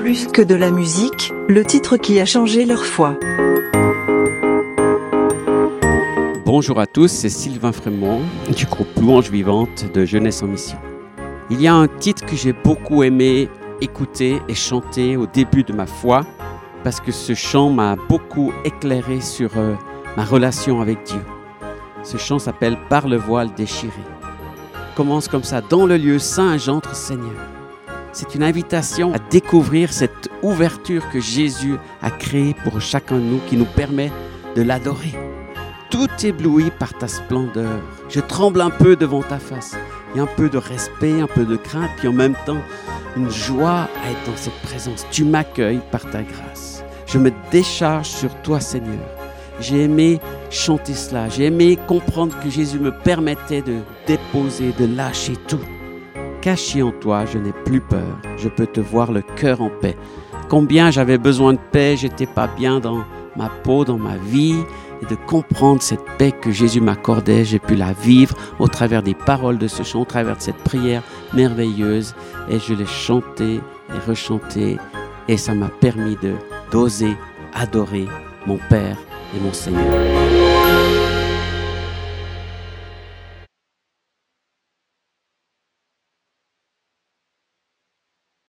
Plus que de la musique, le titre qui a changé leur foi. Bonjour à tous, c'est Sylvain Frémont du groupe Louange Vivante de Jeunesse en Mission. Il y a un titre que j'ai beaucoup aimé écouter et chanter au début de ma foi parce que ce chant m'a beaucoup éclairé sur euh, ma relation avec Dieu. Ce chant s'appelle Par le voile déchiré. Commence comme ça, dans le lieu saint, j'entre Seigneur. C'est une invitation à découvrir cette ouverture que Jésus a créée pour chacun de nous qui nous permet de l'adorer. Tout ébloui par ta splendeur. Je tremble un peu devant ta face. Il y a un peu de respect, un peu de crainte, puis en même temps une joie à être dans cette présence. Tu m'accueilles par ta grâce. Je me décharge sur toi, Seigneur. J'ai aimé chanter cela. J'ai aimé comprendre que Jésus me permettait de déposer, de lâcher tout. Caché en toi, je n'ai plus peur. Je peux te voir le cœur en paix. Combien j'avais besoin de paix, j'étais pas bien dans ma peau, dans ma vie, et de comprendre cette paix que Jésus m'accordait, j'ai pu la vivre au travers des paroles de ce chant, au travers de cette prière merveilleuse, et je l'ai chanté et rechanté, et ça m'a permis de d'oser adorer mon Père et mon Seigneur.